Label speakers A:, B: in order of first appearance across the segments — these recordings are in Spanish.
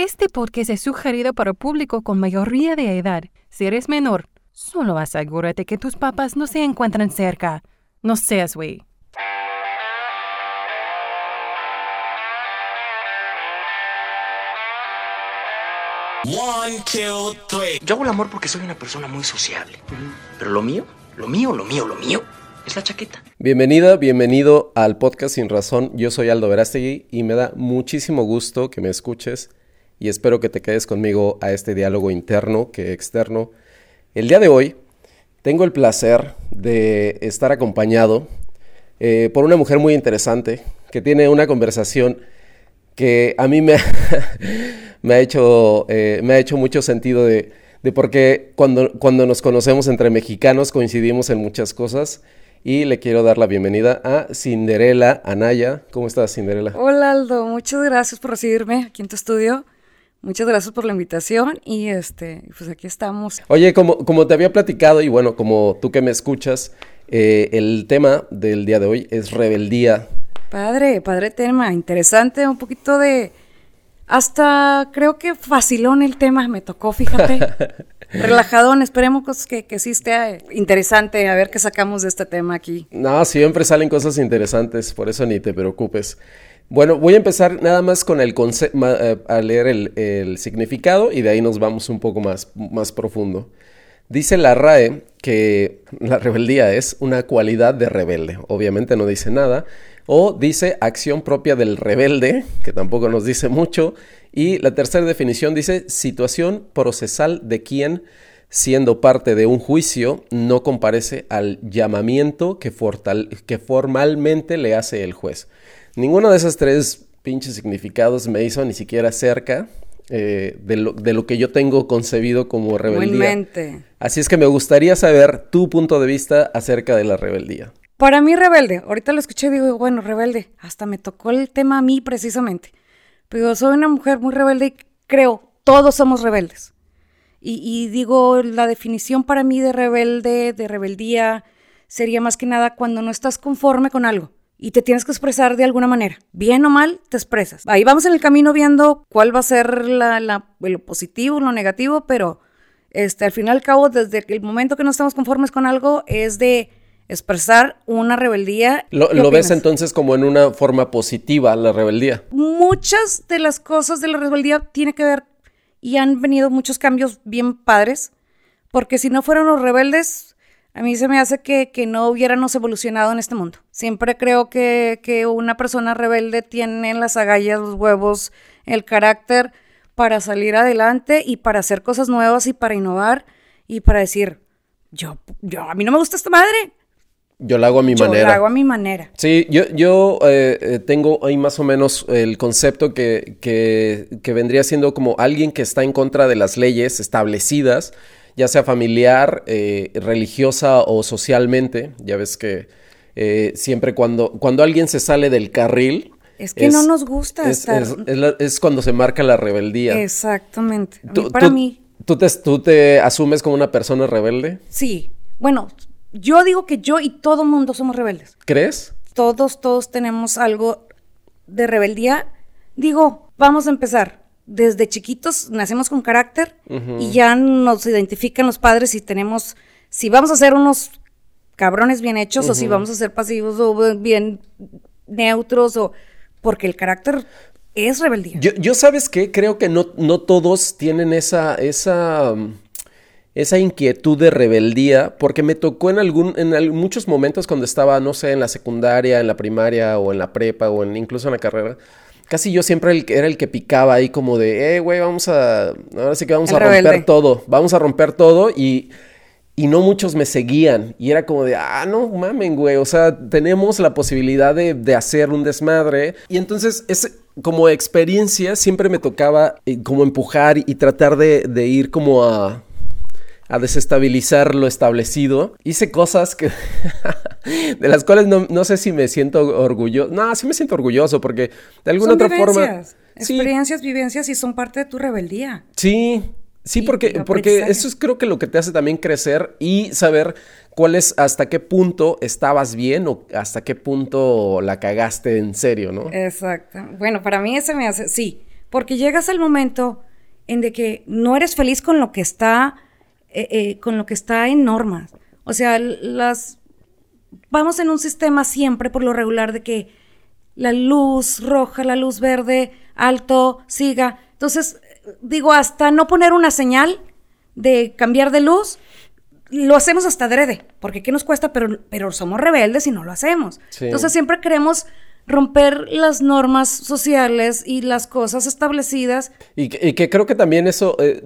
A: Este podcast es sugerido para público con mayoría de edad. Si eres menor, solo asegúrate que tus papás no se encuentran cerca. No seas güey.
B: One, two, three. Yo hago el amor porque soy una persona muy sociable. Pero lo mío, lo mío, lo mío, lo mío es la chaqueta.
C: Bienvenida, bienvenido al podcast Sin Razón. Yo soy Aldo Verástegui y me da muchísimo gusto que me escuches y espero que te quedes conmigo a este diálogo interno que externo. El día de hoy tengo el placer de estar acompañado eh, por una mujer muy interesante que tiene una conversación que a mí me, ha, hecho, eh, me ha hecho mucho sentido de, de por qué cuando, cuando nos conocemos entre mexicanos coincidimos en muchas cosas. Y le quiero dar la bienvenida a Cinderela Anaya. ¿Cómo estás, Cinderela?
D: Hola, Aldo. Muchas gracias por recibirme aquí en tu estudio. Muchas gracias por la invitación y este, pues aquí estamos.
C: Oye, como, como te había platicado y bueno, como tú que me escuchas, eh, el tema del día de hoy es rebeldía.
D: Padre, padre tema, interesante, un poquito de, hasta creo que facilón el tema, me tocó, fíjate. Relajadón, esperemos que, que sí esté interesante, a ver qué sacamos de este tema aquí.
C: No, siempre salen cosas interesantes, por eso ni te preocupes. Bueno, voy a empezar nada más con el eh, a leer el, significado y de ahí nos vamos un poco más, más profundo. Dice la RAE que la rebeldía es una cualidad de rebelde. Obviamente no dice nada. O dice acción propia del rebelde, que tampoco nos dice mucho. Y la tercera definición dice situación procesal de quien, siendo parte de un juicio, no comparece al llamamiento que formalmente le hace el juez. Ninguno de esos tres pinches significados me hizo ni siquiera cerca eh, de, lo, que yo tengo concebido como rebeldía. Así es que me gustaría saber tu punto de vista acerca de la rebeldía.
D: Para mí rebelde, ahorita lo escuché y digo, bueno, rebelde, hasta me tocó el tema a mí precisamente. Pero soy una mujer muy rebelde y creo, todos somos rebeldes. Y, y digo, la definición para mí de rebelde, de rebeldía, sería más que nada cuando no estás conforme con algo y te tienes que expresar de alguna manera. Bien o mal, te expresas. Ahí vamos en el camino viendo cuál va a ser la, lo positivo, lo negativo, pero este, al fin y al cabo, desde el momento que no estamos conformes con algo, es de expresar una rebeldía.
C: ¿Lo, ¿lo ves entonces como en una forma positiva la rebeldía?
D: Muchas de las cosas de la rebeldía tiene que ver y han venido muchos cambios bien padres, porque si no fueran los rebeldes, a mí se me hace que, no hubiéramos evolucionado en este mundo. Siempre creo que, que una persona rebelde tiene las agallas, los huevos, el carácter para salir adelante y para hacer cosas nuevas y para innovar y para decir, yo, yo, a mí no me gusta esta madre.
C: Yo la hago a mi manera. Yo
D: la hago a mi manera.
C: Sí, yo, yo eh, eh, tengo ahí más o menos el concepto que, que, que vendría siendo como alguien que está en contra de las leyes establecidas ya sea familiar, eh, religiosa o socialmente. Ya ves que eh, siempre cuando, cuando alguien se sale del carril...
D: Es que no nos gusta
C: es, Es, cuando se marca la rebeldía.
D: Exactamente. para mí...
C: ¿tú te, ¿Tú te asumes como una persona rebelde?
D: Sí. Bueno, yo digo que yo y todo mundo somos rebeldes.
C: ¿Crees?
D: Todos, todos tenemos algo de rebeldía. Digo, vamos a empezar desde chiquitos nacemos con carácter y ya nos identifican los padres si tenemos, si vamos a ser unos cabrones bien hechos o si vamos a ser pasivos o bien neutros o porque el carácter es rebeldía.
C: Yo, sabes qué, creo que no, no todos tienen esa, esa, esa inquietud de rebeldía, porque me tocó en algún, en muchos momentos cuando estaba, no sé, en la secundaria, en la primaria o en la prepa o en, incluso en la carrera casi yo siempre era el que picaba ahí como de, eh, güey, vamos a, ahora sí que vamos a romper todo, vamos a romper todo y, y no muchos me seguían y era como de, ah, no mamen, güey, o sea, tenemos la posibilidad de, de hacer un desmadre y entonces es como experiencia siempre me tocaba eh, como empujar y tratar de, de ir como a a desestabilizar lo establecido. Hice cosas que de las cuales no, sé si me siento orgulloso. No, sí me siento orgulloso porque de alguna otra forma...
D: Experiencias, vivencias y son parte de tu rebeldía.
C: Sí, sí, porque, porque eso es creo que lo que te hace también crecer y saber cuál es, hasta qué punto estabas bien o hasta qué punto la cagaste en serio, ¿no?
D: Exacto. Bueno, para mí ese me hace, sí, Porque llegas al momento en de que no eres feliz con lo que está, eh, eh, con lo que está en normas. O sea, las vamos en un sistema siempre por lo regular de que la luz roja, la luz verde, alto, siga. Entonces, digo, hasta no poner una señal de cambiar de luz, lo hacemos hasta adrede, porque ¿qué nos cuesta? Pero, pero somos rebeldes y no lo hacemos. Entonces siempre queremos romper las normas sociales y las cosas establecidas.
C: Y, que creo que también eso eh,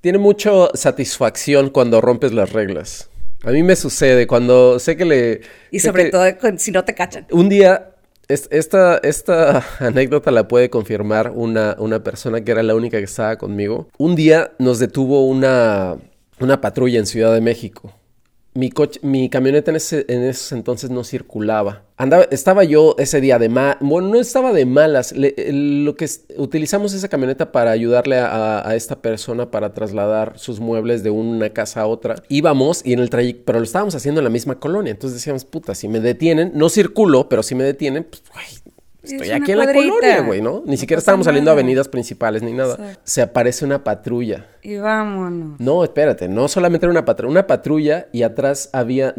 C: tiene mucha satisfacción cuando rompes las reglas. A mí me sucede cuando sé que le...
D: Y sobre todo si no te cachan.
C: Un día, esta, esta anécdota la puede confirmar una, una persona que era la única que estaba conmigo. Un día nos detuvo una, una patrulla en Ciudad de México mi, coche, mi camioneta en ese, en entonces no circulaba. Andaba, estaba yo ese día de mal, bueno, no estaba de malas. lo que utilizamos esa camioneta para ayudarle a, esta persona para trasladar sus muebles de una casa a otra. Íbamos y en el trayecto, pero lo estábamos haciendo en la misma colonia. Entonces decíamos, puta, si me detienen, no circulo, pero si me detienen, pues, Estoy aquí en la colonia, güey, ¿no? Ni siquiera estábamos saliendo a avenidas principales ni nada. Se aparece una patrulla.
D: Y vámonos.
C: No, espérate, no solamente era una patrulla, una patrulla y atrás había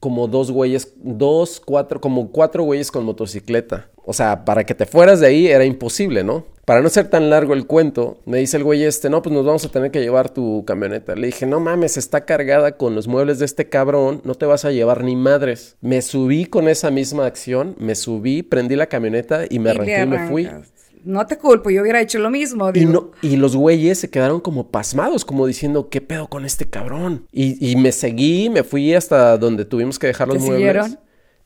C: como dos güeyes, dos, cuatro, como cuatro güeyes con motocicleta. O sea, para que te fueras de ahí era imposible, ¿no? Para no ser tan largo el cuento, me dice el güey este, no, pues nos vamos a tener que llevar tu camioneta. Le dije, no mames, está cargada con los muebles de este cabrón, no te vas a llevar ni madres. Me subí con esa misma acción, me subí, prendí la camioneta y me arranqué y me fui
D: no te culpo, yo hubiera hecho lo mismo.
C: Y, no, y los güeyes se quedaron como pasmados, como diciendo, ¿qué pedo con este cabrón? Y, me seguí, me fui hasta donde tuvimos que dejar los muebles. Siguieron?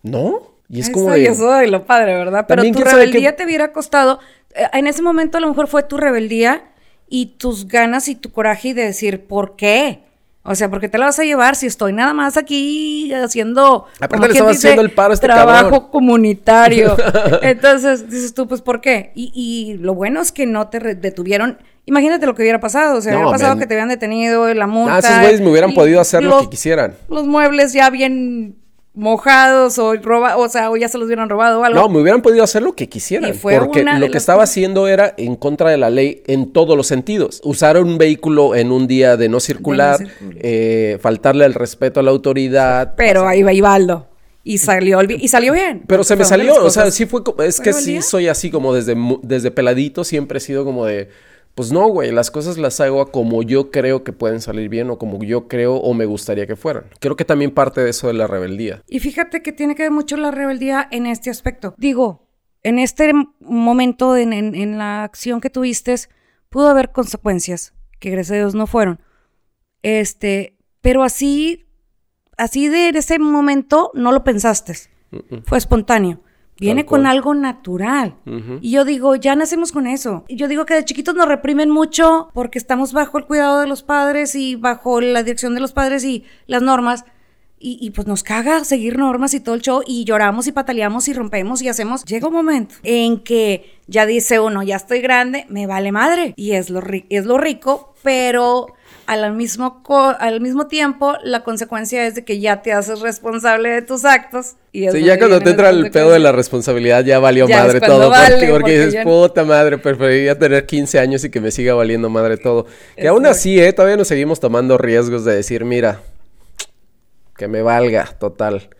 C: No. Y es como
D: de... Eso de lo padre, ¿verdad? Pero tu rebeldía te hubiera costado... Eh, en ese momento a lo mejor fue tu rebeldía y tus ganas y tu coraje de decir, ¿por qué? O sea, ¿por qué te la vas a llevar si estoy nada más aquí haciendo.
C: Aparte le estaba haciendo el paro este
D: Trabajo comunitario. Entonces dices tú, pues, ¿por qué? Y, y lo bueno es que no te detuvieron. Imagínate lo que hubiera pasado. O sea, hubiera pasado que te hubieran detenido, la multa. Ah,
C: esos güeyes me hubieran podido hacer lo que quisieran.
D: Los muebles ya bien mojados o roba, o sea, o ya se los hubieran robado o algo.
C: No, me hubieran podido hacer lo que quisieran. porque lo que estaba haciendo era en contra de la ley en todos los sentidos. Usar un vehículo en un día de no circular, eh, faltarle el respeto a la autoridad.
D: Pero ahí va Ibaldo. Y salió, y salió bien.
C: Pero se me salió, o sea, sí fue, es que sí soy así como desde, desde peladito, siempre he sido como de pues no, güey, las cosas las hago como yo creo que pueden salir bien o como yo creo o me gustaría que fueran. Creo que también parte de eso de la rebeldía.
D: Y fíjate que tiene que ver mucho la rebeldía en este aspecto. Digo, en este momento, en, la acción que tuviste, pudo haber consecuencias, que gracias a Dios no fueron. Este, pero así, así de ese momento no lo pensaste. Fue espontáneo. Viene con algo natural. Y yo digo, ya nacemos con eso. Y yo digo que de chiquitos nos reprimen mucho porque estamos bajo el cuidado de los padres y bajo la dirección de los padres y las normas. Y, pues nos caga seguir normas y todo el show y lloramos y pataleamos y rompemos y hacemos. Llega un momento en que ya dice uno, ya estoy grande, me vale madre. Y es lo, es lo rico, pero al mismo, al mismo tiempo, la consecuencia es de que ya te haces responsable de tus actos.
C: Y sí, ya cuando te entra el pedo de la responsabilidad, ya valió madre todo. porque, dices, puta madre, preferiría tener 15 años y que me siga valiendo madre todo. Que aún así, ¿eh? Todavía nos seguimos tomando riesgos de decir, mira, que me valga, total.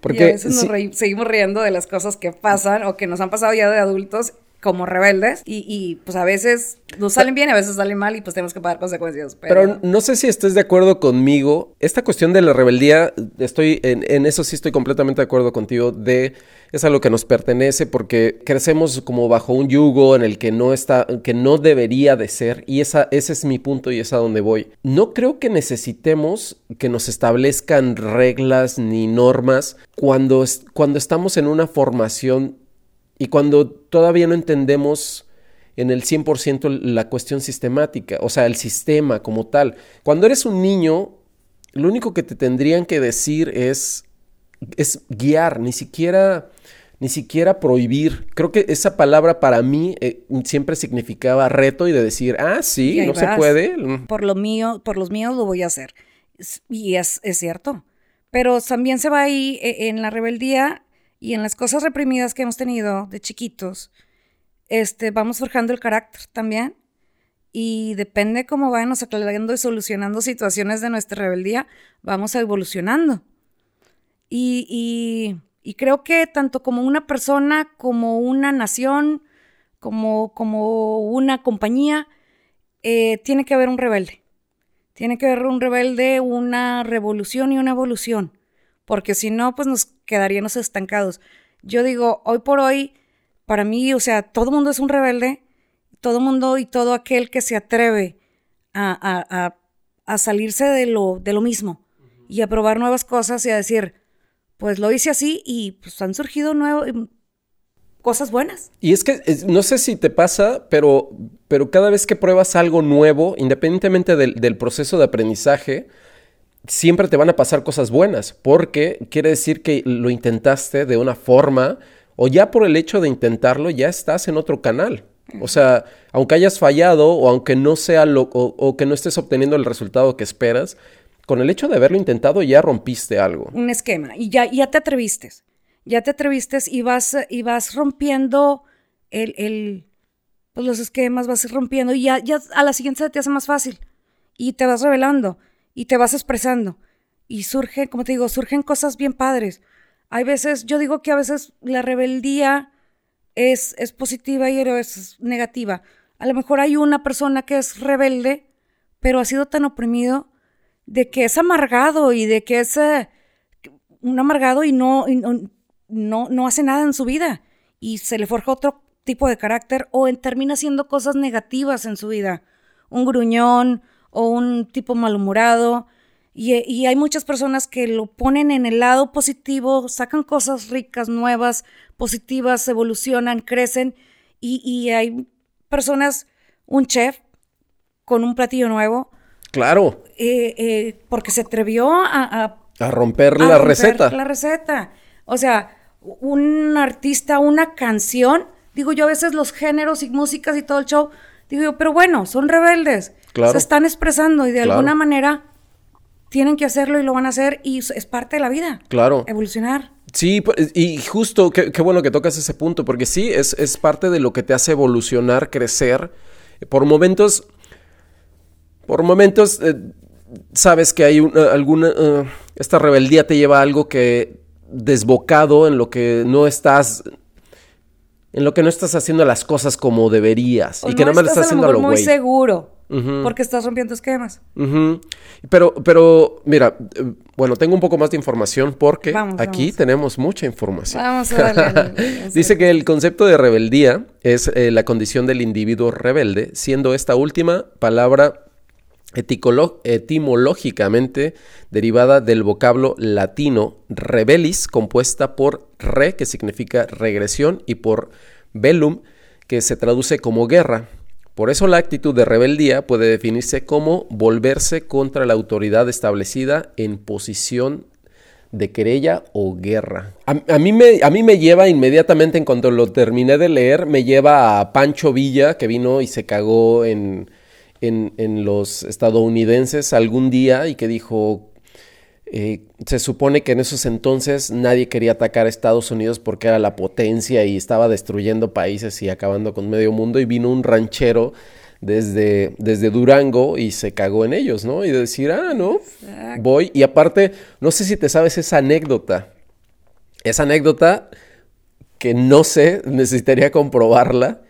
D: Porque y a veces nos seguimos riendo de las cosas que pasan o que nos han pasado ya de adultos como rebeldes y, y, pues a veces nos salen bien, a veces salen mal y pues tenemos que pagar consecuencias.
C: Pero, no sé si estés de acuerdo conmigo. Esta cuestión de la rebeldía, estoy en, en, eso sí estoy completamente de acuerdo contigo, de es algo que nos pertenece porque crecemos como bajo un yugo en el que no está, que no debería de ser y esa, ese es mi punto y es a donde voy. No creo que necesitemos que nos establezcan reglas ni normas cuando, cuando estamos en una formación y cuando todavía no entendemos en el 100% la cuestión sistemática, o sea, el sistema como tal. Cuando eres un niño, lo único que te tendrían que decir es, es guiar, ni siquiera, ni siquiera prohibir. Creo que esa palabra para mí eh, siempre significaba reto y de decir, ah, sí, no se puede.
D: Por lo mío, por los míos lo voy a hacer. Y es, es cierto. Pero también se va ahí e, en la rebeldía y en las cosas reprimidas que hemos tenido de chiquitos, este, vamos forjando el carácter también. Y depende cómo vayamos aclarando y solucionando situaciones de nuestra rebeldía, vamos evolucionando. Y, y, creo que tanto como una persona, como una nación, como, como una compañía, eh, tiene que haber un rebelde. Tiene que haber un rebelde, una revolución y una evolución. Porque si no, pues nos quedaríamos estancados. Yo digo, hoy por hoy, para mí, o sea, todo mundo es un rebelde, todo mundo y todo aquel que se atreve a, a, salirse de lo, de lo mismo y a probar nuevas cosas y a decir, pues lo hice así y pues han surgido nuevas em, cosas buenas.
C: Y es que no sé si te pasa, pero, pero cada vez que pruebas algo nuevo, independientemente del, del proceso de aprendizaje, siempre te van a pasar cosas buenas, porque quiere decir que lo intentaste de una forma, o ya por el hecho de intentarlo, ya estás en otro canal. O sea, aunque hayas fallado o aunque no sea lo o, que no estés obteniendo el resultado que esperas, con el hecho de haberlo intentado ya rompiste algo.
D: Un esquema y ya, ya te atreviste. Ya te atreviste y vas, y vas rompiendo el, pues los esquemas, vas rompiendo y ya, ya a la siguiente te hace más fácil y te vas revelando y te vas expresando. Y surge, como te digo, surgen cosas bien padres. Hay veces, yo digo que a veces la rebeldía es, es positiva y es negativa. A lo mejor hay una persona que es rebelde, pero ha sido tan oprimido de que es amargado y de que es eh, un amargado y no, no, no hace nada en su vida y se le forja otro tipo de carácter o en, termina haciendo cosas negativas en su vida. Un gruñón, o un tipo malhumorado. Y, hay muchas personas que lo ponen en el lado positivo, sacan cosas ricas, nuevas, positivas, evolucionan, crecen. Y, hay personas, un chef con un platillo nuevo.
C: Claro.
D: Eh, eh, porque se atrevió a,
C: a, romper la receta.
D: La receta. O sea, un artista, una canción. Digo yo a veces los géneros y músicas y todo el show. Digo yo, pero bueno, son rebeldes se están expresando y de alguna manera tienen que hacerlo y lo van a hacer y es parte de la vida.
C: Claro.
D: Evolucionar.
C: Sí, y justo, qué, bueno que tocas ese punto, porque sí, es, es, parte de lo que te hace evolucionar, crecer. Por momentos, por momentos, eh, sabes que hay alguna, uh, esta rebeldía te lleva a algo que desbocado en lo que no estás en lo que no estás haciendo las cosas como deberías y que me lo estás haciendo a lo
D: muy seguro porque estás rompiendo esquemas.
C: Pero, pero, mira, eh, bueno, tengo un poco más de información porque aquí tenemos mucha información.
D: Vamos a
C: Dice que el concepto de rebeldía es eh, la condición del individuo rebelde, siendo esta última palabra etimológicamente derivada del vocablo latino rebelis, compuesta por re, que significa regresión, y por velum, que se traduce como guerra. Por eso la actitud de rebeldía puede definirse como volverse contra la autoridad establecida en posición de querella o guerra. A, mí me, a, mí me, lleva inmediatamente, en cuanto lo terminé de leer, me lleva a Pancho Villa, que vino y se cagó en, en, en los estadounidenses algún día y que dijo, eh, se supone que en esos entonces nadie quería atacar a Estados Unidos porque era la potencia y estaba destruyendo países y acabando con medio mundo y vino un ranchero desde, desde Durango y se cagó en ellos, ¿no? Y de decir, ah, no, voy. Y aparte, no sé si te sabes esa anécdota. Esa anécdota que no sé, necesitaría comprobarla,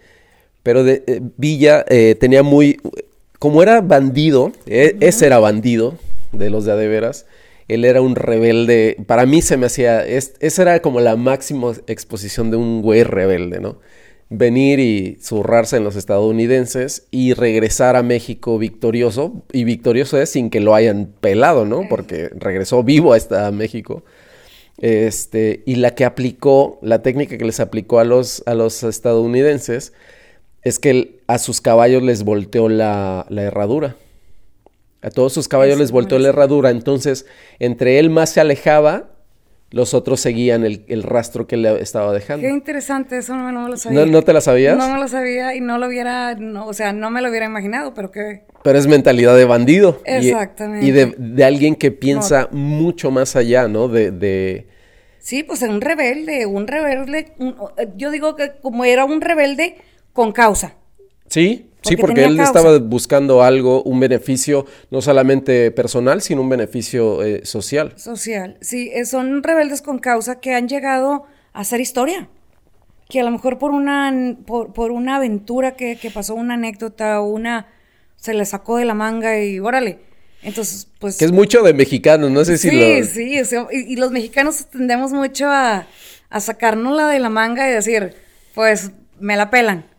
C: pero de, eh, Villa eh, tenía muy... Como era bandido, e, ese era bandido de los de adeveras, él era un rebelde. Para mí se me hacía. esa era como la máxima exposición de un güey rebelde, ¿no? Venir y zurrarse en los estadounidenses y regresar a México victorioso. Y victorioso es sin que lo hayan pelado, ¿no? Porque regresó vivo a, México. Este, y la que aplicó, la técnica que les aplicó a los, a los estadounidenses es que a sus caballos les volteó la herradura. A todos sus caballos les volteó la herradura, entonces entre él más se alejaba, los otros seguían el, rastro que le estaba dejando.
D: Qué interesante, eso no, me lo sabía.
C: ¿No, te la sabías?
D: No me lo sabía y no lo hubiera, o sea, no me lo hubiera imaginado, pero qué...
C: Pero es mentalidad de bandido.
D: Exactamente.
C: Y, de, alguien que piensa mucho más allá, ¿no? De, de...
D: Sí, pues un rebelde, un rebelde, yo digo que como era un rebelde, con causa.
C: Sí, sí, porque él estaba buscando algo, un beneficio no solamente personal, sino un beneficio eh, social.
D: Social, sí, eh, son rebeldes con causa que han llegado a hacer historia. Que a lo mejor por una, por, una aventura que, que, pasó, una anécdota o una... se le sacó de la manga y órale. Entonces, pues...
C: Que es mucho de mexicanos, no sé si
D: sí, Sí, y, los mexicanos tendemos mucho a, a la de la manga y decir, pues, me la pelan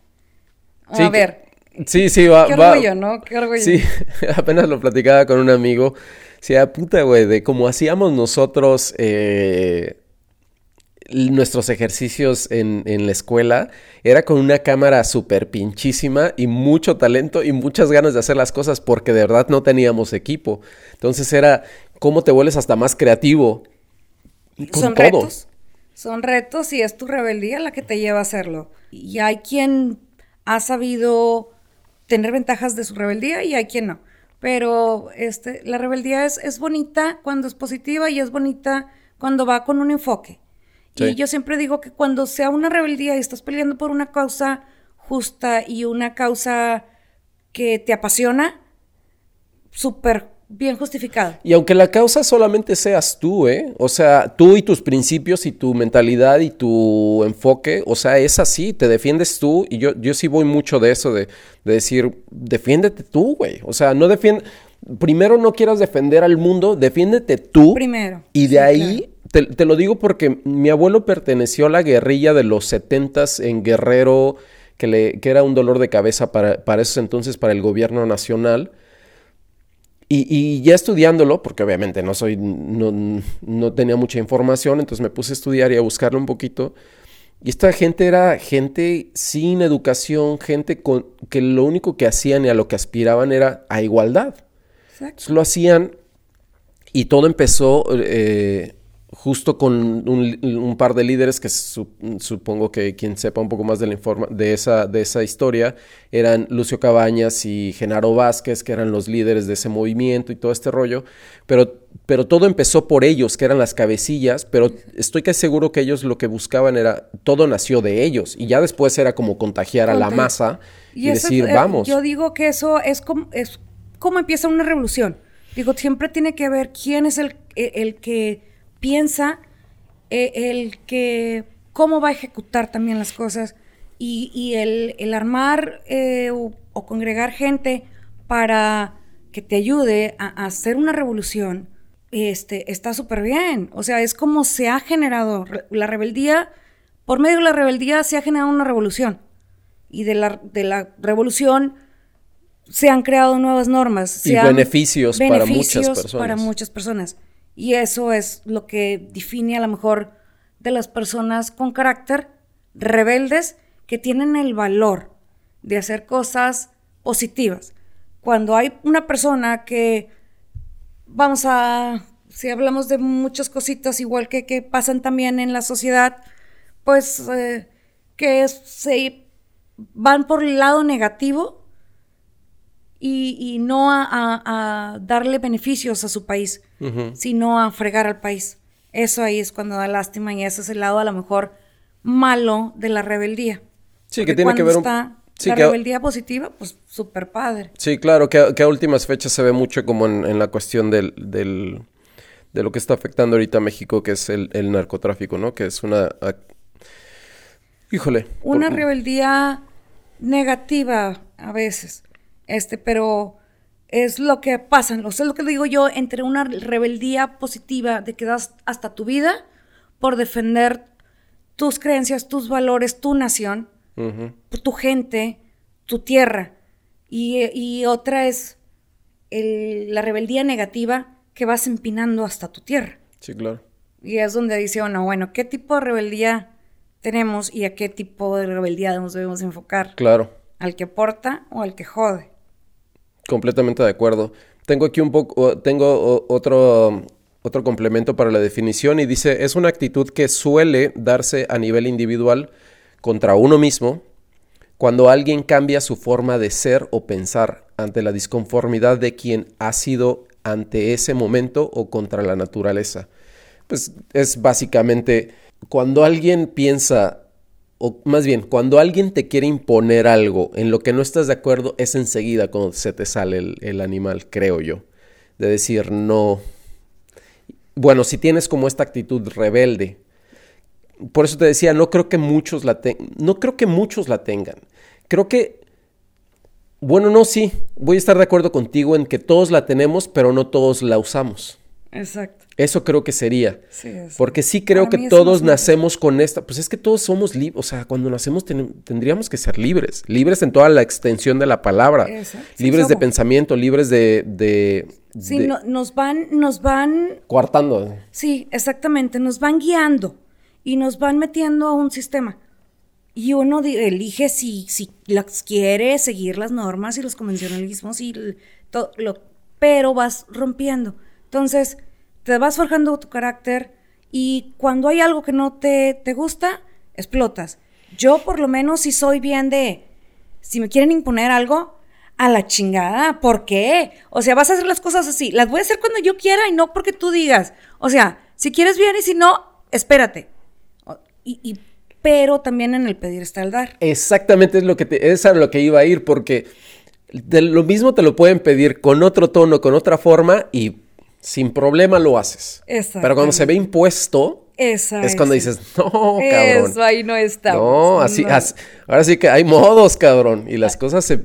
D: a ver.
C: Sí, sí, va.
D: Qué orgullo, ¿no? Qué orgullo.
C: Sí, apenas lo platicaba con un amigo. Sí, a puta, güey, de cómo hacíamos nosotros eh, nuestros ejercicios en, en, la escuela. Era con una cámara súper pinchísima y mucho talento y muchas ganas de hacer las cosas porque de verdad no teníamos equipo. Entonces era cómo te vuelves hasta más creativo.
D: Con Son retos. Son retos y es tu rebeldía la que te lleva a hacerlo. Y hay quien ha sabido tener ventajas de su rebeldía y hay quien no. Pero este, la rebeldía es, es bonita cuando es positiva y es bonita cuando va con un enfoque. Y yo siempre digo que cuando sea una rebeldía y estás peleando por una causa justa y una causa que te apasiona, súper bien justificado.
C: Y aunque la causa solamente seas tú, ¿eh? O sea, tú y tus principios y tu mentalidad y tu enfoque, o sea, es así, te defiendes tú y yo, yo sí voy mucho de eso, de, decir, defiéndete tú, güey. O sea, no defiende... Primero no quieras defender al mundo, defiéndete tú.
D: Primero.
C: Y de ahí, te, lo digo porque mi abuelo perteneció a la guerrilla de los setentas en Guerrero, que, le, que era un dolor de cabeza para, para esos entonces, para el gobierno nacional. Y, ya estudiándolo, porque obviamente no soy, no, tenía mucha información, entonces me puse a estudiar y a buscarlo un poquito. Y esta gente era gente sin educación, gente con, que lo único que hacían y a lo que aspiraban era a igualdad. Exacto. lo hacían y todo empezó eh, justo con un, par de líderes que supongo que quien sepa un poco más de, la informa de, esa, de esa historia eran Lucio Cabañas y Genaro Vázquez, que eran los líderes de ese movimiento y todo este rollo, pero, pero todo empezó por ellos, que eran las cabecillas, pero estoy casi seguro que ellos lo que buscaban era, todo nació de ellos y ya después era como contagiar a la masa y, decir, eh, vamos.
D: Yo digo que eso es como, es como empieza una revolución. Digo, siempre tiene que ver quién es el, el que piensa eh, el que cómo va a ejecutar también las cosas y, el, armar eh, o, congregar gente para que te ayude a, hacer una revolución, este, está súper bien. O sea, es como se ha generado la rebeldía, por medio de la rebeldía se ha generado una revolución. Y de la, de la revolución se han creado nuevas normas.
C: Y beneficios, para muchas personas.
D: Para muchas personas. Y eso es lo que define a lo mejor de las personas con carácter rebeldes que tienen el valor de hacer cosas positivas. Cuando hay una persona que, vamos a, si hablamos de muchas cositas igual que, que pasan también en la sociedad, pues eh, que se van por el lado negativo y, no a, darle beneficios a su país, sino a fregar al país. Eso ahí es cuando da lástima y ese es el lado a lo mejor malo de la rebeldía.
C: Sí, que tiene que ver
D: está la rebeldía positiva, pues súper padre.
C: Sí, claro, que a, últimas fechas se ve mucho como en, la cuestión del, del, de lo que está afectando ahorita a México, que es el, narcotráfico, ¿no? Que es una... híjole.
D: Una rebeldía negativa a veces. Este, pero es lo que pasa, o sea, es lo que digo yo, entre una rebeldía positiva de que das hasta tu vida por defender tus creencias, tus valores, tu nación, tu gente, tu tierra. Y, otra es la rebeldía negativa que vas empinando hasta tu tierra.
C: Sí, claro.
D: Y es donde dice uno, bueno, ¿qué tipo de rebeldía tenemos y a qué tipo de rebeldía nos debemos enfocar?
C: Claro.
D: ¿Al que aporta o al que jode?
C: Completamente de acuerdo. Tengo aquí un poco, tengo otro, otro complemento para la definición y dice, es una actitud que suele darse a nivel individual contra uno mismo cuando alguien cambia su forma de ser o pensar ante la disconformidad de quien ha sido ante ese momento o contra la naturaleza. Pues es básicamente cuando alguien piensa o más bien, cuando alguien te quiere imponer algo en lo que no estás de acuerdo, es enseguida cuando se te sale el, el animal, creo yo. De decir, no. Bueno, si tienes como esta actitud rebelde, por eso te decía, no creo que muchos la tengan. No creo que muchos la tengan. Creo que. Bueno, no, sí. Voy a estar de acuerdo contigo en que todos la tenemos, pero no todos la usamos.
D: Exacto.
C: Eso creo que sería.
D: Sí, es-
C: Porque sí creo
D: Para
C: que todos nacemos con esta. Pues es que todos somos libres. O sea, cuando nacemos ten- tendríamos que ser libres. Libres en toda la extensión de la palabra.
D: Exacto. Sí,
C: libres de pensamiento, libres de. de,
D: Sí, no- nos van, nos van,
C: Coartando.
D: sí, exactamente, nos van guiando y nos van metiendo a un sistema. Y uno elige si, si las quiere seguir las normas y los convencionalismos y todo lo, pero vas rompiendo. Entonces, te vas forjando tu carácter y cuando hay algo que no te, te gusta, explotas. Yo por lo menos si soy bien de, si me quieren imponer algo, a la chingada, ¿por qué? O sea, vas a hacer las cosas así, las voy a hacer cuando yo quiera y no porque tú digas. O sea, si quieres bien y si no, espérate. Y, y- pero también en el pedir está el dar.
C: Exactamente es lo que te, es a lo que iba a ir, porque de lo mismo te lo pueden pedir con otro tono, con otra forma, y sin problema lo haces. Pero cuando se ve impuesto,
D: Esa
C: es cuando dices, no, cabrón.
D: Eso ahí no está.
C: No, así, as- ahora sí que hay modos, cabrón. Y las cosas se.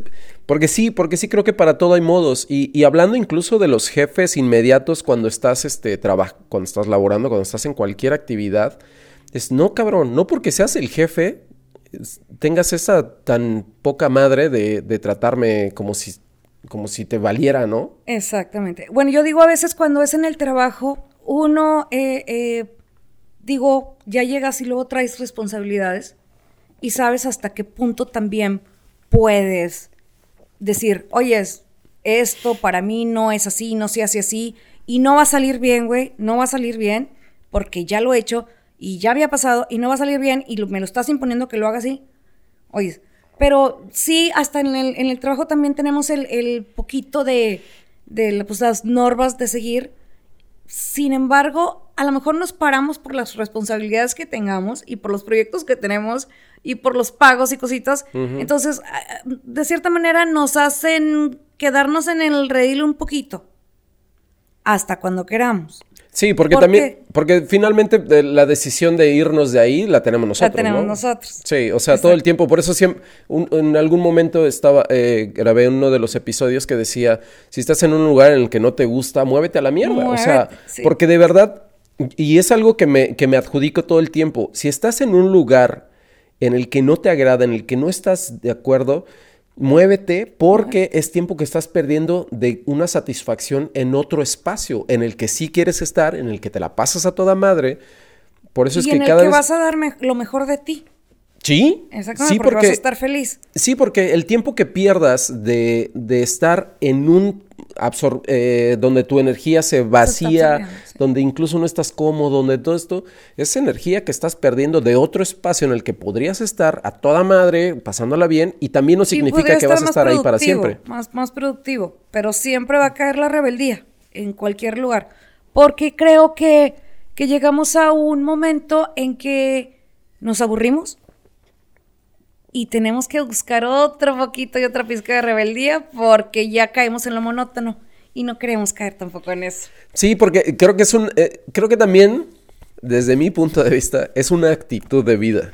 C: Porque sí, porque sí creo que para todo hay modos. Y, y hablando incluso de los jefes inmediatos cuando estás, este, traba- cuando estás laborando, cuando estás en cualquier actividad, es no, cabrón, no porque seas el jefe, es- tengas esa tan poca madre de, de tratarme como si, como si te valiera, ¿no?
D: Exactamente. Bueno, yo digo a veces cuando es en el trabajo, uno, eh, eh, digo, ya llegas y luego traes responsabilidades y sabes hasta qué punto también puedes decir, oye, esto para mí no es así, no se hace así, y no va a salir bien, güey, no va a salir bien, porque ya lo he hecho y ya había pasado y no va a salir bien y me lo estás imponiendo que lo haga así. Oye, pero sí, hasta en el, en el trabajo también tenemos el, el poquito de, de pues, las normas de seguir. Sin embargo, a lo mejor nos paramos por las responsabilidades que tengamos y por los proyectos que tenemos y por los pagos y cositas. Entonces, ah, de cierta manera nos hacen quedarnos en el redil un poquito. Hasta cuando queramos.
C: Sí, porque
D: ¿Por
C: también, porque finalmente de- la decisión de irnos de ahí la tenemos nosotros.
D: tenemos
C: ¿no?
D: nosotros.
C: Sí, o sea, todo el tiempo. Por eso siempre, un- en algún momento estaba, eh, grabé uno de los episodios que decía, si estás en un lugar en el que no te gusta, muévete a la mierda. o sea,
D: sí.
C: porque de verdad, y es algo que me, que me adjudico todo el tiempo, si estás en un lugar en el que no te agrada, en el que no estás de acuerdo, muévete porque es tiempo que estás perdiendo de una satisfacción en otro espacio, en el que sí quieres estar, en el que te la pasas a toda madre. Por eso
D: y
C: es que
D: en el
C: cada
D: que
C: vez...
D: vas a dar me- lo mejor de ti.
C: Sí,
D: Exactamente,
C: sí,
D: porque,
C: porque,
D: vas a estar feliz.
C: sí, porque el tiempo que pierdas de, de estar en un absor- eh, donde tu energía se vacía,
D: sí.
C: donde incluso no estás cómodo, donde todo esto, es energía que estás perdiendo de otro espacio en el que podrías estar a toda madre, pasándola bien, y también no significa que vas a estar ahí para siempre.
D: Más, más productivo. Pero siempre va a caer la rebeldía en cualquier lugar. Porque creo que, que llegamos a un momento en que nos aburrimos y tenemos que buscar otro poquito y otra pizca de rebeldía porque ya caemos en lo monótono y no queremos caer tampoco en eso.
C: Sí, porque creo que es un, eh, creo que también, desde mi punto de vista, es una actitud de vida.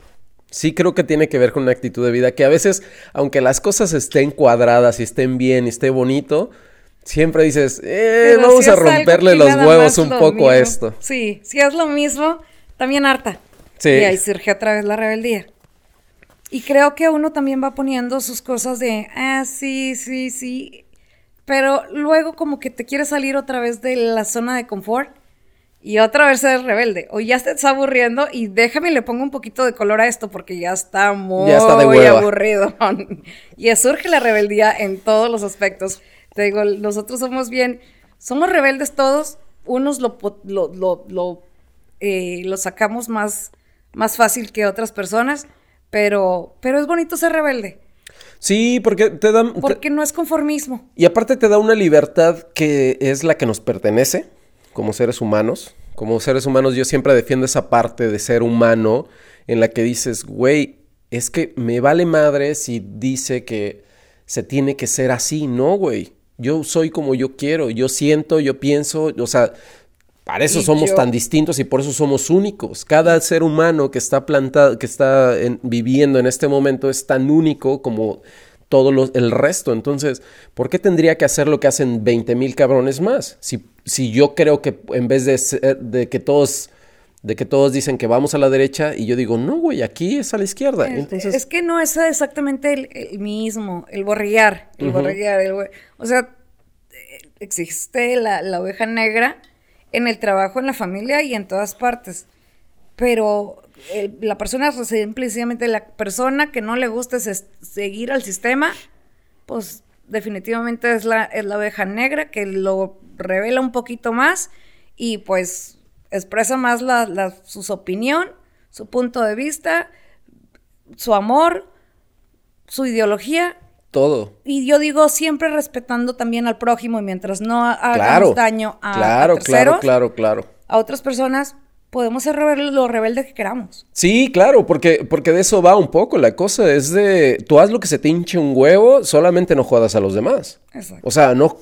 C: Sí creo que tiene que ver con una actitud de vida que a veces, aunque las cosas estén cuadradas y estén bien y esté bonito, siempre dices, eh, vamos
D: si
C: a romperle los huevos un
D: lo
C: poco a esto.
D: Sí, si es lo mismo, también harta.
C: Sí.
D: Y ahí surge otra vez la rebeldía. Y creo que uno también va poniendo sus cosas de, ah, sí, sí, sí. Pero luego como que te quieres salir otra vez de la zona de confort y otra vez ser rebelde. O ya te está aburriendo y déjame le pongo un poquito de color a esto porque ya está muy
C: Ya está de hueva.
D: aburrido. y surge la rebeldía en todos los aspectos. Te digo, nosotros somos bien, somos rebeldes todos. Unos lo, lo, lo, eh, lo sacamos más, más fácil que otras personas, pero, pero es bonito ser rebelde,
C: Sí, porque te dan...
D: porque no es conformismo.
C: Y aparte te da una libertad que es la que nos pertenece como seres humanos. Como seres humanos yo siempre defiendo esa parte de ser humano en la que dices, güey, es que me vale madre si dice que se tiene que ser así. No, güey. Yo soy como yo quiero, yo siento, yo pienso, o sea, para eso somos tan distintos y por eso somos únicos. Cada ser humano que está plantado, que está viviendo en este momento es tan único como todo el resto. Entonces, ¿por qué tendría que hacer lo que hacen 20 mil cabrones más? Si, si yo creo que en vez de, de que todos de que todos dicen que vamos a la derecha y yo digo, no, güey, aquí es a la izquierda. Entonces...
D: Es que no es exactamente el, mismo, el borrear, el borrear, o sea, existe la, la, oveja negra en el trabajo, en la familia y en todas partes, pero la persona simplemente la persona que no le gusta seguir al sistema, pues definitivamente es la, es la oveja negra que lo revela un poquito más y pues expresa más la, su opinión, su punto de vista, su amor, su ideología.
C: Todo.
D: Y yo digo siempre respetando también al prójimo y mientras no hagamos daño a,
C: claro, claro, claro, claro.
D: A otras personas, podemos ser lo rebeldes que queramos.
C: Sí, claro, porque, porque de eso va un poco. La cosa es de, tú haz lo que se te hinche un huevo, solamente no jodas a los demás. Exacto. O sea, no,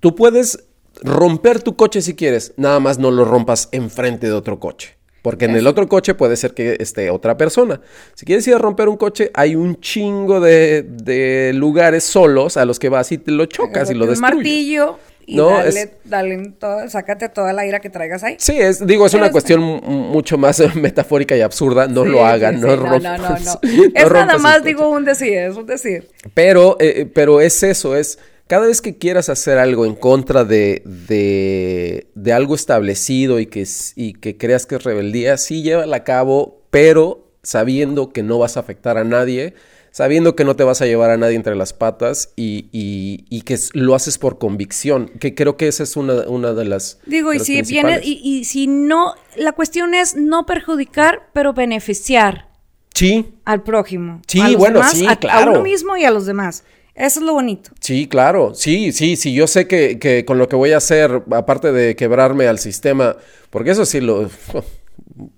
C: tú puedes romper tu coche si quieres, nada más no lo rompas enfrente de otro coche. Porque en el otro coche puede ser que esté otra persona. Si quieres ir a romper un coche, hay un chingo de, lugares solos a los que vas y te lo chocas y lo destruyes.
D: Un martillo y dale, dale sácate toda la ira que traigas ahí.
C: Sí, es, digo, es una cuestión mucho más metafórica y absurda. No lo hagan, no, no, no, no,
D: es nada más, digo, un decir, es un decir.
C: Pero, eh, pero es eso, es cada vez que quieras hacer algo en contra de, de, algo establecido y que, y que creas que es rebeldía, sí llévala a cabo, pero sabiendo que no vas a afectar a nadie, sabiendo que no te vas a llevar a nadie entre las patas y, y, que lo haces por convicción, que creo que esa es una, una de las...
D: Digo, y si viene, y, y, si no, la cuestión es no perjudicar, pero beneficiar.
C: Sí.
D: Al prójimo.
C: Sí, bueno, sí, claro.
D: A uno mismo y a los demás. Eso es lo bonito.
C: Sí, claro. Sí, sí, sí. Yo sé que, que, con lo que voy a hacer, aparte de quebrarme al sistema, porque eso sí lo.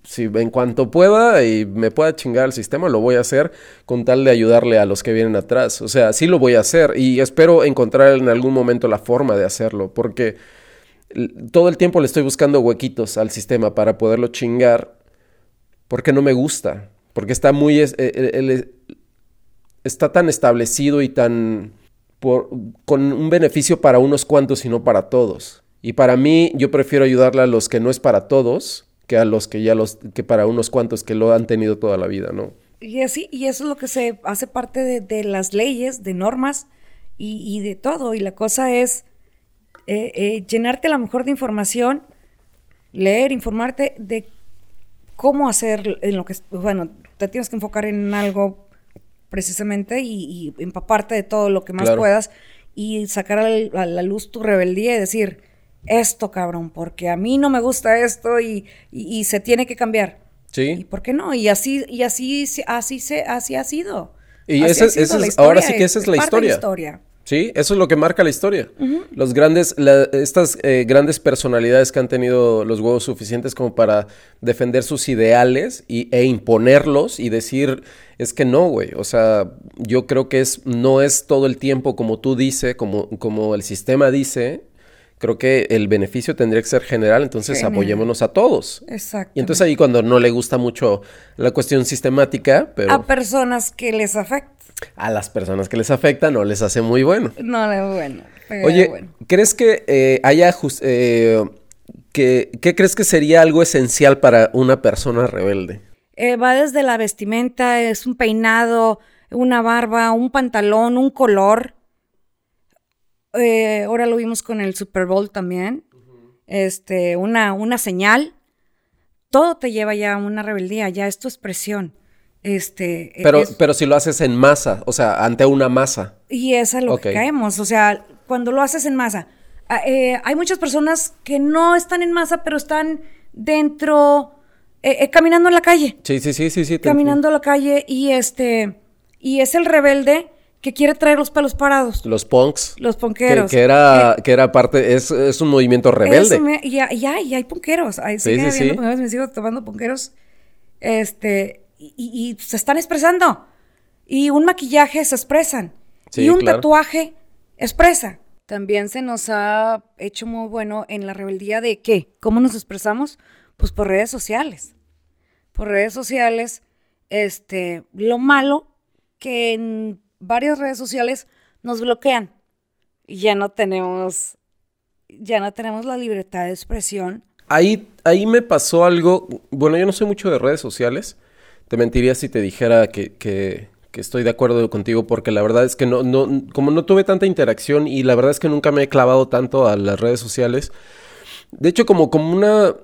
C: Si en cuanto pueda y me pueda chingar el sistema, lo voy a hacer con tal de ayudarle a los que vienen atrás. O sea, sí lo voy a hacer y espero encontrar en algún momento la forma de hacerlo, porque todo el tiempo le estoy buscando huequitos al sistema para poderlo chingar, porque no me gusta, porque está muy... el, está tan establecido y tan con un beneficio para unos cuantos y no para todos. Y para mí, yo prefiero ayudarle a los que no es para todos que a los que ya los, que para unos cuantos que lo han tenido toda la vida, ¿no?
D: Y así, y eso es lo que se hace parte de, las leyes, de normas y, de todo. Y la cosa es eh, eh, llenarte a lo mejor de información, leer, informarte de cómo hacer en lo que, bueno, te tienes que enfocar en algo precisamente y, empaparte de todo lo que más puedas y sacar a la, luz tu rebeldía y decir, esto cabrón, porque a mí no me gusta esto y, se tiene que cambiar.
C: Sí.
D: ¿Y por qué no? Y así, y así, así, se, así ha sido.
C: Y esa, es, ahora sí que esa es la historia. Sí, eso es lo que marca la historia. Los grandes, estas eh, grandes personalidades que han tenido los huevos suficientes como para defender sus ideales y, e imponerlos y decir, es que no, güey. O sea, yo creo que es, no es todo el tiempo como tú dices, como, como el sistema dice. Creo que el beneficio tendría que ser general, entonces apoyémonos a todos.
D: Exacto.
C: Y entonces ahí cuando no le gusta mucho la cuestión sistemática, pero...
D: A personas que les afecta
C: a las personas que les afecta no les hace muy bueno.
D: No es bueno.
C: Oye, ¿crees que eh, haya eh, que, ¿qué crees que sería algo esencial para una persona rebelde?
D: Eh, va desde la vestimenta, es un peinado, una barba, un pantalón, un color. ahora lo vimos con el Super Bowl también. Este, una, una señal. Todo te lleva ya a una rebeldía, ya es tu expresión. Este,
C: pero, pero si lo haces en masa, o sea, ante una masa.
D: Y es a lo que caemos, o sea, cuando lo haces en masa. Ah, eh, hay muchas personas que no están en masa, pero están dentro, eh, eh, caminando en la calle.
C: Sí, sí, sí, sí, sí.
D: Caminando en la calle y este, y es el rebelde que quiere traer los pelos parados.
C: Los punks.
D: Los punkeros.
C: Que, era, que era parte, es, es un movimiento rebelde.
D: y, hay, y hay punkeros. sí, sí, sí. Mis hijos tomando punkeros. Este, y, se están expresando. Y un maquillaje se expresan. y un tatuaje expresa. También se nos ha hecho muy bueno en la rebeldía de qué, cómo nos expresamos, pues por redes sociales. Por redes sociales, este, lo malo que en varias redes sociales nos bloquean y ya no tenemos, ya no tenemos la libertad de expresión.
C: Ahí, ahí me pasó algo, bueno, yo no soy mucho de redes sociales, te mentiría si te dijera que, que, estoy de acuerdo contigo porque la verdad es que no, no, como no tuve tanta interacción y la verdad es que nunca me he clavado tanto a las redes sociales, de hecho como, como una...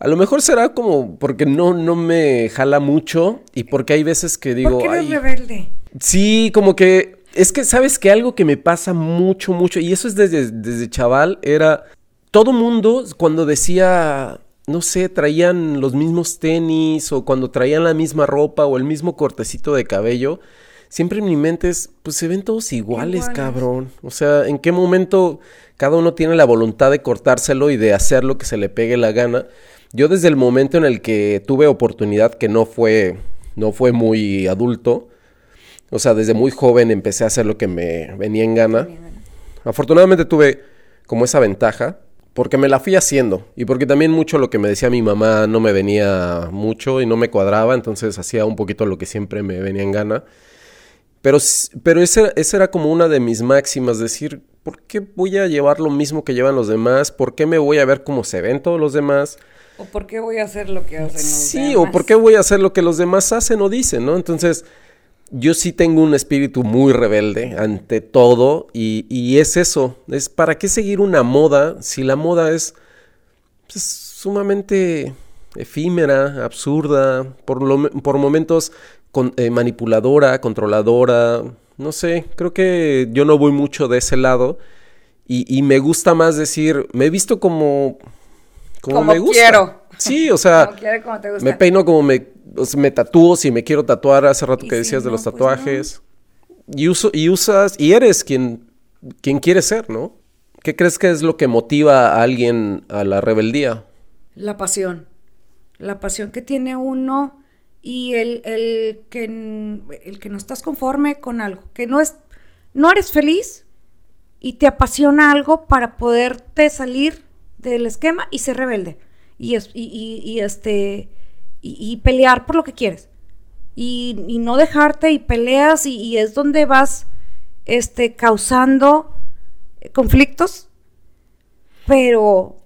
C: A lo mejor será como porque no, no me jala mucho y porque hay veces que digo...
D: ¿Por qué eres rebelde?
C: Sí, como que es que, ¿sabes que Algo que me pasa mucho, mucho, y eso es desde, desde chaval, era todo mundo cuando decía, no sé, traían los mismos tenis o cuando traían la misma ropa o el mismo cortecito de cabello, siempre en mi mente es, pues se ven todos iguales, cabrón. O sea, ¿en qué momento cada uno tiene la voluntad de cortárselo y de hacer lo que se le pegue la gana? Yo desde el momento en el que tuve oportunidad, que no fue, no fue muy adulto, o sea, desde muy joven empecé a hacer lo que me venía en gana. Afortunadamente tuve como esa ventaja, porque me la fui haciendo y porque también mucho lo que me decía mi mamá no me venía mucho y no me cuadraba, entonces hacía un poquito lo que siempre me venía en gana. Pero, pero esa, esa era como una de mis máximas, decir, ¿por qué voy a llevar lo mismo que llevan los demás? ¿Por qué me voy a ver como se ven todos los demás?
D: ¿O por qué voy a hacer lo que hacen los
C: sí, demás? Sí, o por qué voy a hacer lo que los demás hacen o dicen, ¿no? Entonces yo sí tengo un espíritu muy rebelde ante todo y, es eso, es para qué seguir una moda si la moda es pues, sumamente efímera, absurda, por, por momentos eh, manipuladora, controladora, no sé, creo que yo no voy mucho de ese lado y, me gusta más decir, me he visto como...
D: Como, me gusta. quiero.
C: Sí, o sea, me peino como me me tatúo si me quiero tatuar hace rato que decías de los pues tatuajes. y, uso, y usas, y eres quien, quien quiere ser, ¿no? ¿Qué crees que es lo que motiva a alguien a la rebeldía?
D: La pasión. La pasión que tiene uno y el, el, que, el que no estás conforme con algo. Que no, es, no eres feliz y te apasiona algo para poderte salir del esquema y ser rebelde. Y, es, y, y este y, pelear por lo que quieres. Y, no dejarte y peleas y, es donde vas este, causando conflictos, pero,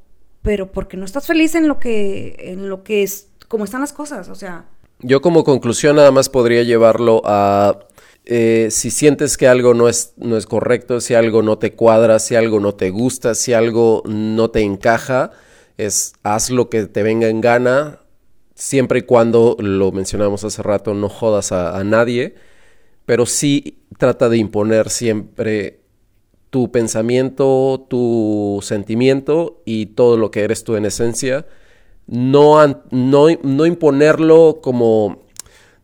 D: pero porque no estás feliz en lo que, en lo que es, como están las cosas, o sea.
C: Yo como conclusión nada más podría llevarlo a eh, si sientes que algo no es, no es correcto, si algo no te cuadra, si algo no te gusta, si algo no te encaja, es haz lo que te venga en gana, siempre y cuando, lo mencionamos hace rato, no jodas a, nadie, pero sí trata de imponer siempre tu pensamiento, tu sentimiento y todo lo que eres tú en esencia. No, no, no imponerlo como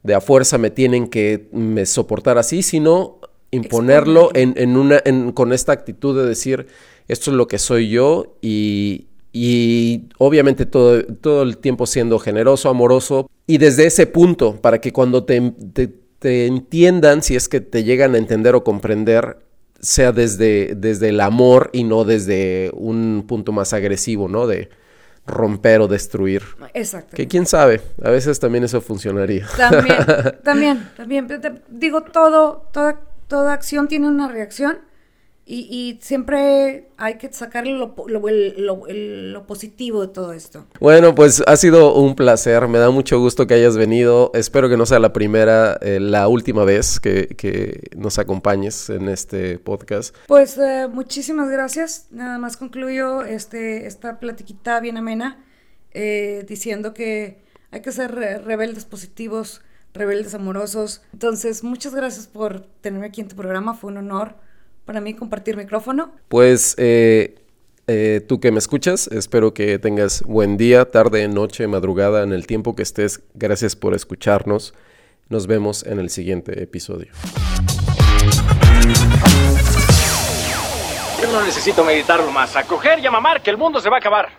C: de a fuerza me tienen que me soportar así, sino imponerlo en, una, con esta actitud de decir, esto es lo que soy yo y, y obviamente todo, todo el tiempo siendo generoso, amoroso y desde ese punto para que cuando te, te, entiendan, si es que te llegan a entender o comprender, sea desde, desde el amor y no desde un punto más agresivo, ¿no? De romper o destruir.
D: Exacto.
C: Que quién sabe, a veces también eso funcionaría.
D: También, también, también. Digo, todo, toda, toda acción tiene una reacción y, siempre hay que sacar lo, lo, positivo de todo esto.
C: Bueno, pues ha sido un placer. Me da mucho gusto que hayas venido. Espero que no sea la primera, eh, la última vez que, nos acompañes en este podcast.
D: Pues eh, muchísimas gracias. Nada más concluyo este, esta platiquita bien amena eh, diciendo que hay que ser rebeldes positivos, rebeldes amorosos. Entonces, muchas gracias por tenerme aquí en tu programa. Fue un honor para mí compartir micrófono.
C: Pues eh, eh, tú que me escuchas, espero que tengas buen día, tarde, noche, madrugada, en el tiempo que estés. Gracias por escucharnos. Nos vemos en el siguiente episodio.
B: Yo no necesito meditarlo más. A coger y a mamar que el mundo se va a acabar.